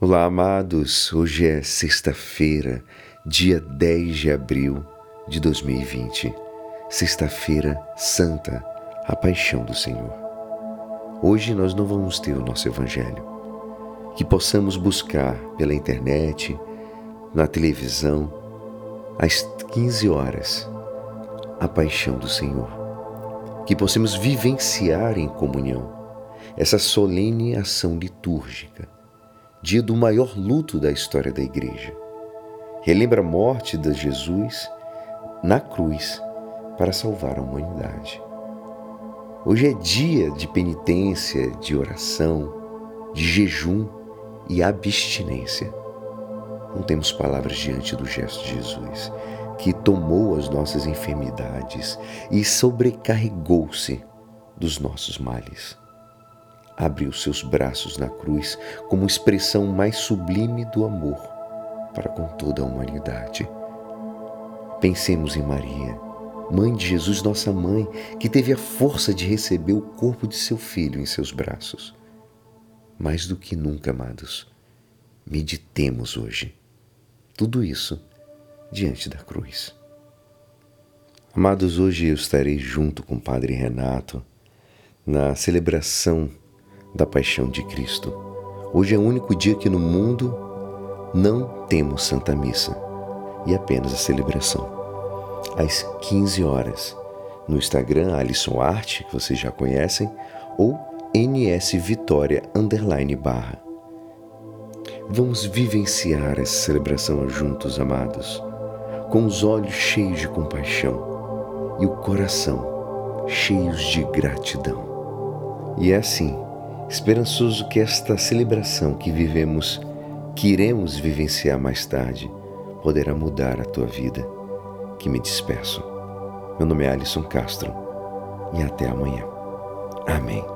Olá, amados. Hoje é sexta-feira, dia 10 de abril de 2020. Sexta-feira Santa, a paixão do Senhor. Hoje nós não vamos ter o nosso evangelho. Que possamos buscar pela internet, na televisão, às 15 horas, a paixão do Senhor. Que possamos vivenciar em comunhão essa solene ação litúrgica dia do maior luto da história da igreja. Relembra a morte de Jesus na cruz para salvar a humanidade. Hoje é dia de penitência, de oração, de jejum e abstinência. Não temos palavras diante do gesto de Jesus, que tomou as nossas enfermidades e sobrecarregou-se dos nossos males abriu seus braços na cruz como expressão mais sublime do amor para com toda a humanidade. Pensemos em Maria, mãe de Jesus, nossa mãe, que teve a força de receber o corpo de seu filho em seus braços. Mais do que nunca, amados, meditemos hoje. Tudo isso diante da cruz. Amados, hoje eu estarei junto com o Padre Renato na celebração da paixão de Cristo. Hoje é o único dia que no mundo não temos Santa Missa e apenas a celebração. Às 15 horas, no Instagram Alisson Arte, que vocês já conhecem, ou NS Vitória underline barra. Vamos vivenciar essa celebração juntos, amados, com os olhos cheios de compaixão e o coração cheios de gratidão. E é assim esperançoso que esta celebração que vivemos, que iremos vivenciar mais tarde, poderá mudar a tua vida. Que me despeço. Meu nome é Alisson Castro e até amanhã. Amém.